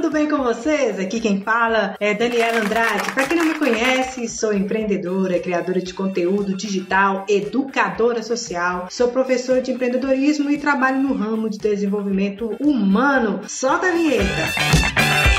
tudo bem com vocês? Aqui quem fala é Daniela Andrade. Para quem não me conhece, sou empreendedora, criadora de conteúdo digital, educadora social, sou professora de empreendedorismo e trabalho no ramo de desenvolvimento humano. Solta a vinheta!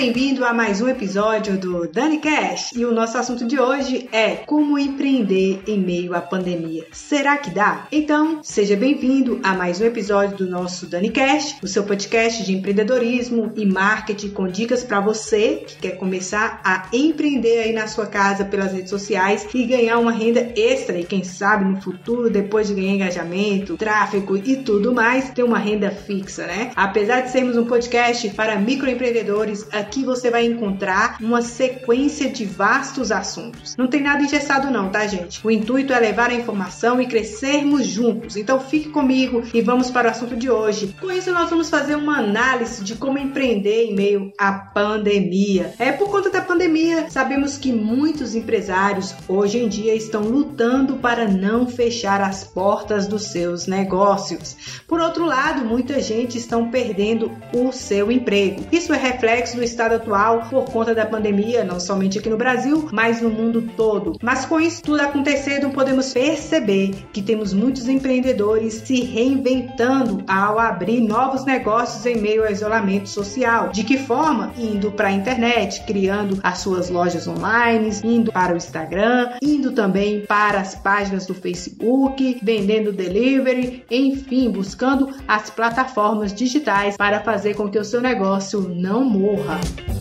Bem-vindo a mais um episódio do Dani Cash. E o nosso assunto de hoje é como empreender em meio à pandemia. Será que dá? Então, seja bem-vindo a mais um episódio do nosso Dani Cash, o seu podcast de empreendedorismo e marketing com dicas para você que quer começar a empreender aí na sua casa pelas redes sociais e ganhar uma renda extra e quem sabe no futuro, depois de ganhar engajamento, tráfego e tudo mais, ter uma renda fixa, né? Apesar de sermos um podcast para microempreendedores, aqui você vai encontrar uma sequência de vastos assuntos. Não tem nada engessado não, tá, gente? O intuito é levar a informação e crescermos juntos. Então fique comigo e vamos para o assunto de hoje. Com isso nós vamos fazer uma análise de como empreender em meio à pandemia. É por conta da pandemia, sabemos que muitos empresários hoje em dia estão lutando para não fechar as portas dos seus negócios. Por outro lado, muita gente estão perdendo o seu emprego. Isso é reflexo do estado atual por conta da pandemia, não somente aqui no Brasil, mas no mundo todo. Mas com isso tudo acontecendo, podemos perceber que temos muitos empreendedores se reinventando ao abrir novos negócios em meio ao isolamento social. De que forma? Indo para a internet, criando as suas lojas online, indo para o Instagram, indo também para as páginas do Facebook, vendendo delivery, enfim, buscando as plataformas digitais para fazer com que o seu negócio não morra. Das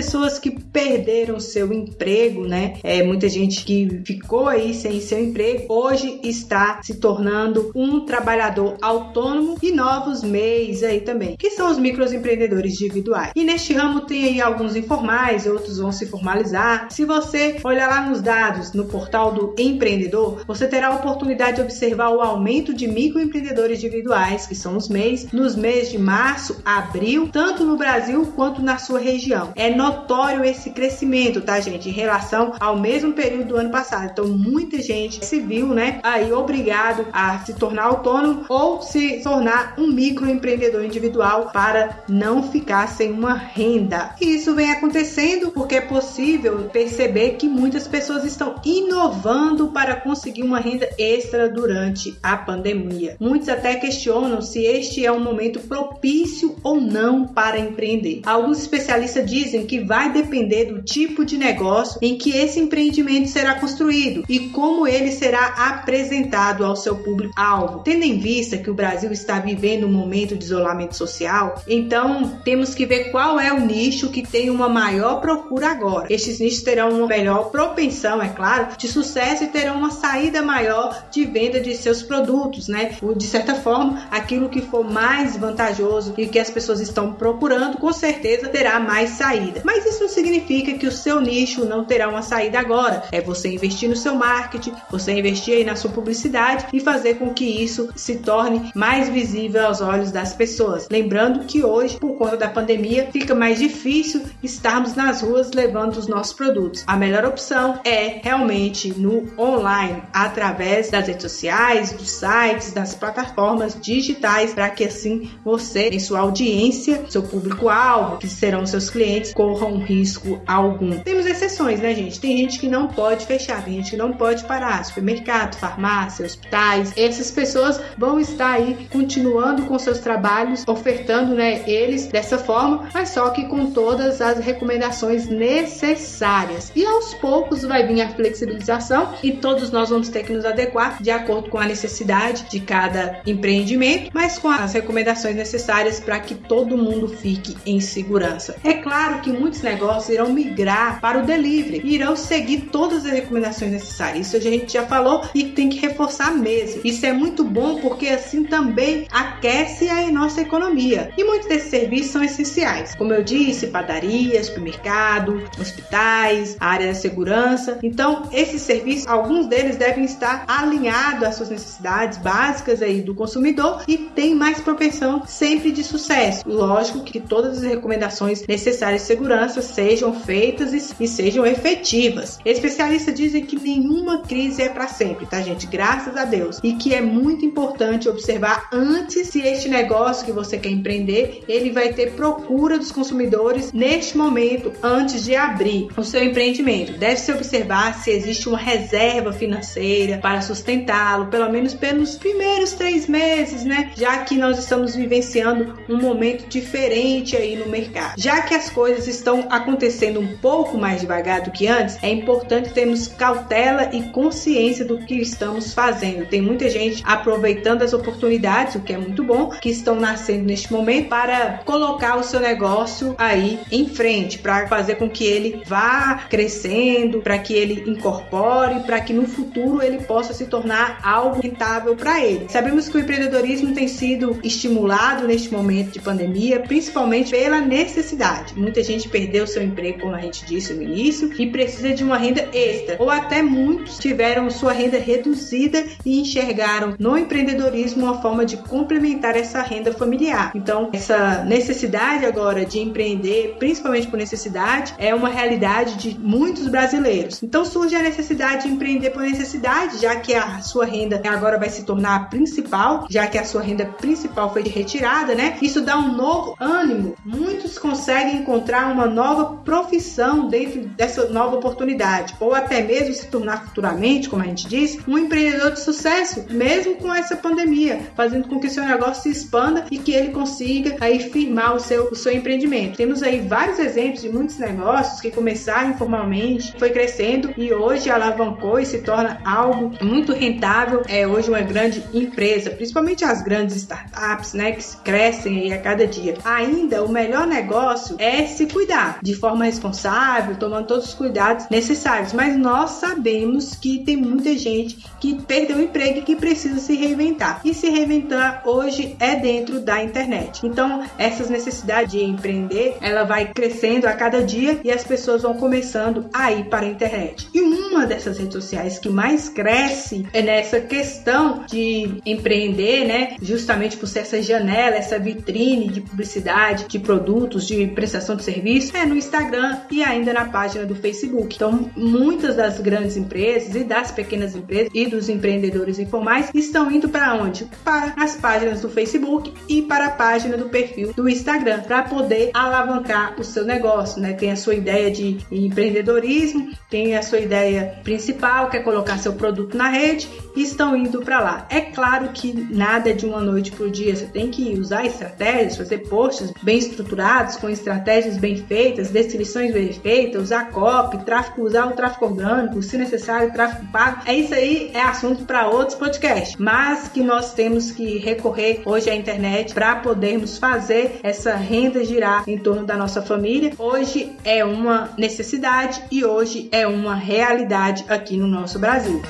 pessoas que perderam seu emprego, né? É muita gente que ficou aí sem seu emprego, hoje está se tornando um trabalhador autônomo e novos meios aí também, que são os microempreendedores individuais. E neste ramo tem aí alguns informais, outros vão se formalizar. Se você olhar lá nos dados no portal do empreendedor, você terá a oportunidade de observar o aumento de microempreendedores individuais, que são os MEIs, nos meses de março, abril, tanto no Brasil quanto na sua região. É notório esse crescimento, tá, gente, em relação ao mesmo período do ano passado. Então, muita gente se viu, né, aí obrigado a se tornar autônomo ou se tornar um microempreendedor individual para não ficar sem uma renda. E isso vem acontecendo porque é possível perceber que muitas pessoas estão inovando para conseguir uma renda extra durante a pandemia. Muitos até questionam se este é um momento propício ou não para empreender. Alguns especialistas dizem dizem vai depender do tipo de negócio em que esse empreendimento será construído e como ele será apresentado ao seu público-alvo. Tendo em vista que o Brasil está vivendo um momento de isolamento social, então temos que ver qual é o nicho que tem uma maior procura agora. Estes nichos terão uma melhor propensão, é claro, de sucesso e terão uma saída maior de venda de seus produtos, né? De certa forma, aquilo que for mais vantajoso e que as pessoas estão procurando, com certeza terá mais saída. Mas isso não significa que o seu nicho não terá uma saída agora. É você investir no seu marketing, você investir aí na sua publicidade e fazer com que isso se torne mais visível aos olhos das pessoas. Lembrando que hoje, por conta da pandemia, fica mais difícil estarmos nas ruas levando os nossos produtos. A melhor opção é realmente no online, através das redes sociais, dos sites, das plataformas digitais, para que assim você, em sua audiência, seu público-alvo, que serão seus clientes, corram risco algum. Temos exceções, né, gente? Tem gente que não pode fechar, tem gente que não pode parar. Supermercado, farmácia, hospitais. Essas pessoas vão estar aí continuando com seus trabalhos, ofertando, né, eles dessa forma, mas só que com todas as recomendações necessárias. E aos poucos vai vir a flexibilização e todos nós vamos ter que nos adequar de acordo com a necessidade de cada empreendimento, mas com as recomendações necessárias para que todo mundo fique em segurança. É claro que que muitos negócios irão migrar para o delivery e irão seguir todas as recomendações necessárias. Isso a gente já falou e tem que reforçar mesmo. Isso é muito bom porque assim também aquece a nossa economia. E muitos desses serviços são essenciais. Como eu disse, padaria, supermercado, hospitais, área da segurança. Então, esses serviços, alguns deles devem estar alinhados às suas necessidades básicas aí do consumidor e tem mais propensão sempre de sucesso. Lógico que todas as recomendações necessárias segurança sejam feitas e, e sejam efetivas. Especialistas dizem que nenhuma crise é para sempre, tá, gente? Graças a Deus. E que é muito importante observar antes se este negócio que você quer empreender, ele vai ter procura dos consumidores neste momento antes de abrir o seu empreendimento. Deve-se observar se existe uma reserva financeira para sustentá-lo, pelo menos pelos primeiros três meses, né? Já que nós estamos vivenciando um momento diferente aí no mercado. Já que as coisas estão acontecendo um pouco mais devagar do que antes, é importante termos cautela e consciência do que estamos fazendo. Tem muita gente aproveitando as oportunidades, o que é muito bom, que estão nascendo neste momento para colocar o seu negócio aí em frente, para fazer com que ele vá crescendo, para que ele incorpore, para que no futuro ele possa se tornar algo rentável para ele. Sabemos que o empreendedorismo tem sido estimulado neste momento de pandemia, principalmente pela necessidade. Muita gente perdeu seu emprego, como a gente disse no início, e precisa de uma renda extra, ou até muitos tiveram sua renda reduzida e enxergaram no empreendedorismo uma forma de complementar essa renda familiar. Então, essa necessidade agora de empreender, principalmente por necessidade, é uma realidade de muitos brasileiros. Então, surge a necessidade de empreender por necessidade, já que a sua renda agora vai se tornar a principal, já que a sua renda principal foi retirada, né? Isso dá um novo ânimo. Muitos conseguem encontrar uma nova profissão dentro dessa nova oportunidade, ou até mesmo se tornar futuramente, como a gente disse, um empreendedor de sucesso, mesmo com essa pandemia, fazendo com que seu negócio se expanda e que ele consiga aí firmar o seu, o seu empreendimento. Temos aí vários exemplos de muitos negócios que começaram informalmente, foi crescendo e hoje alavancou e se torna algo muito rentável. É hoje uma grande empresa, principalmente as grandes startups, né, que crescem a cada dia. Ainda o melhor negócio é se cuidar de forma responsável, tomando todos os cuidados necessários. Mas nós sabemos que tem muita gente que perdeu o emprego e que precisa se reinventar. E se reinventar hoje é dentro da internet. Então, essas necessidades de empreender, ela vai crescendo a cada dia e as pessoas vão começando a ir para a internet. E uma dessas redes sociais que mais cresce é nessa questão de empreender, né? Justamente por ser essa janela, essa vitrine de publicidade, de produtos, de prestação de serviço, é no Instagram e ainda na página do Facebook. Então, muitas das grandes empresas e das pequenas empresas e dos empreendedores informais estão indo para onde? Para as páginas do Facebook e para a página do perfil do Instagram para poder alavancar o seu negócio, né? Tem a sua ideia de empreendedorismo, tem a sua ideia principal, que é colocar seu produto na rede e estão indo para lá. É claro que nada é de uma noite para o dia, você tem que usar estratégias, fazer posts bem estruturados, com estratégias bem feitas, descrições bem feitas, usar copy, tráfego, usar o tráfego orgânico, se necessário, tráfego pago. É isso aí, é assunto para outros podcasts, mas que nós temos que recorrer hoje à internet para podermos fazer essa renda girar em torno da nossa família. Hoje é uma necessidade e hoje é uma realidade aqui no nosso Brasil.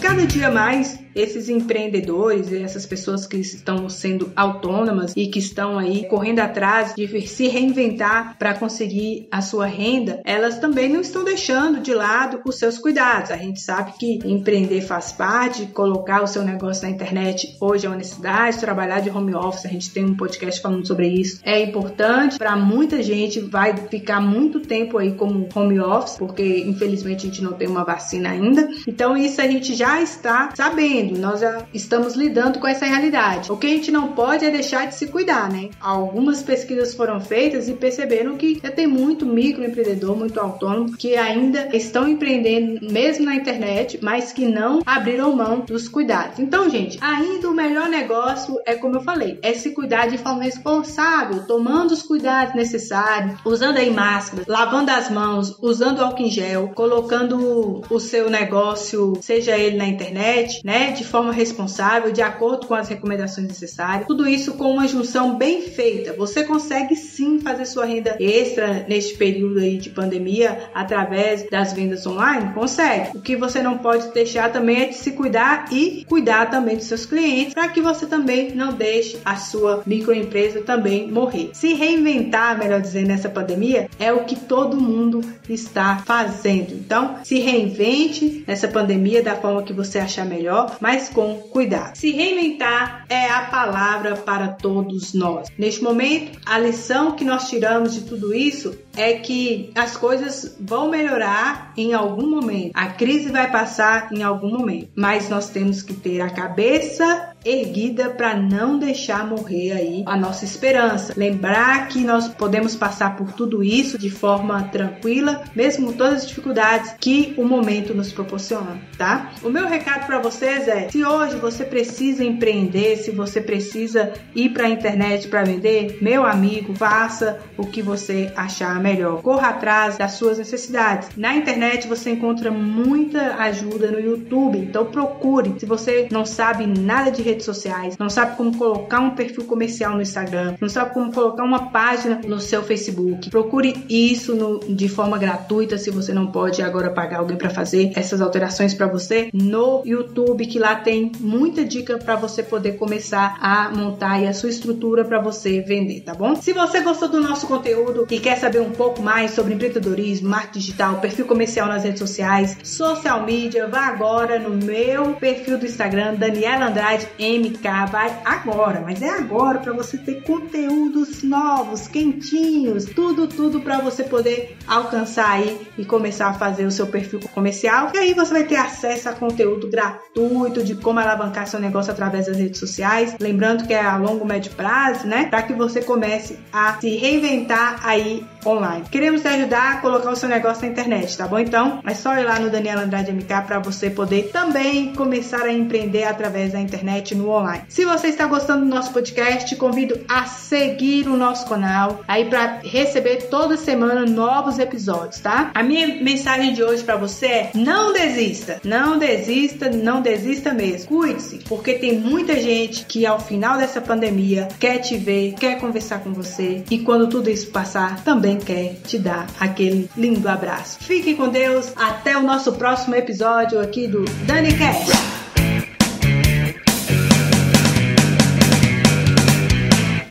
cada dia mais esses empreendedores e essas pessoas que estão sendo autônomas e que estão aí correndo atrás de se reinventar para conseguir a sua renda, elas também não estão deixando de lado os seus cuidados. A gente sabe que empreender faz parte, colocar o seu negócio na internet hoje é uma necessidade, trabalhar de home office, a gente tem um podcast falando sobre isso, é importante para muita gente, vai ficar muito tempo aí como home office, porque infelizmente a gente não tem uma vacina ainda. Então isso a gente já está sabendo nós já estamos lidando com essa realidade. O que a gente não pode é deixar de se cuidar, né? Algumas pesquisas foram feitas e perceberam que já tem muito microempreendedor, muito autônomo que ainda estão empreendendo mesmo na internet, mas que não abriram mão dos cuidados. Então, gente, ainda o melhor negócio é como eu falei, é se cuidar de forma responsável, tomando os cuidados necessários, usando aí máscaras, lavando as mãos, usando álcool em gel, colocando o seu negócio, seja ele na internet, né, de forma responsável, de acordo com as recomendações necessárias. Tudo isso com uma junção bem feita. Você consegue sim fazer sua renda extra neste período aí de pandemia através das vendas online? Consegue. O que você não pode deixar também é de se cuidar e cuidar também dos seus clientes para que você também não deixe a sua microempresa também morrer. Se reinventar, melhor dizendo, nessa pandemia é o que todo mundo está fazendo. Então, se reinvente nessa pandemia da forma que você achar melhor mas com cuidado. Se reinventar é a palavra para todos nós. Neste momento, a lição que nós tiramos de tudo isso é que as coisas vão melhorar em algum momento. A crise vai passar em algum momento, mas nós temos que ter a cabeça erguida para não deixar morrer aí a nossa esperança. Lembrar que nós podemos passar por tudo isso de forma tranquila, mesmo com todas as dificuldades que o momento nos proporciona, tá? O meu recado para vocês é: se hoje você precisa empreender, se você precisa ir para a internet para vender, meu amigo, faça o que você achar melhor. Corra atrás das suas necessidades. Na internet você encontra muita ajuda no YouTube, então procure. Se você não sabe nada de redes sociais, não sabe como colocar um perfil comercial no Instagram, não sabe como colocar uma página no seu Facebook, procure isso no, de forma gratuita se você não pode agora pagar alguém para fazer essas alterações para você no YouTube, que lá tem muita dica para você poder começar a montar a sua estrutura para você vender, tá bom? Se você gostou do nosso conteúdo e quer saber um pouco mais sobre empreendedorismo, marketing digital, perfil comercial nas redes sociais, social media, vá agora no meu perfil do Instagram, Daniela Andrade MK, vai agora, mas é agora para você ter conteúdos novos, quentinhos, tudo, tudo para você poder alcançar aí e começar a fazer o seu perfil comercial. E aí você vai ter acesso a conteúdo gratuito de como alavancar seu negócio através das redes sociais. Lembrando que é a longo médio prazo, né? Para que você comece a se reinventar aí online. Queremos te ajudar a colocar o seu negócio na internet, tá bom? Então, é só ir lá no Daniela Andrade MK para você poder também começar a empreender através da internet no online. Se você está gostando do nosso podcast, convido a seguir o nosso canal aí para receber toda semana novos episódios, tá? A minha mensagem de hoje para você é: não desista, não desista, não desista mesmo. Cuide-se, porque tem muita gente que ao final dessa pandemia quer te ver, quer conversar com você e quando tudo isso passar também quer te dar aquele lindo abraço. Fique com Deus, até o nosso próximo episódio aqui do Dani Cash.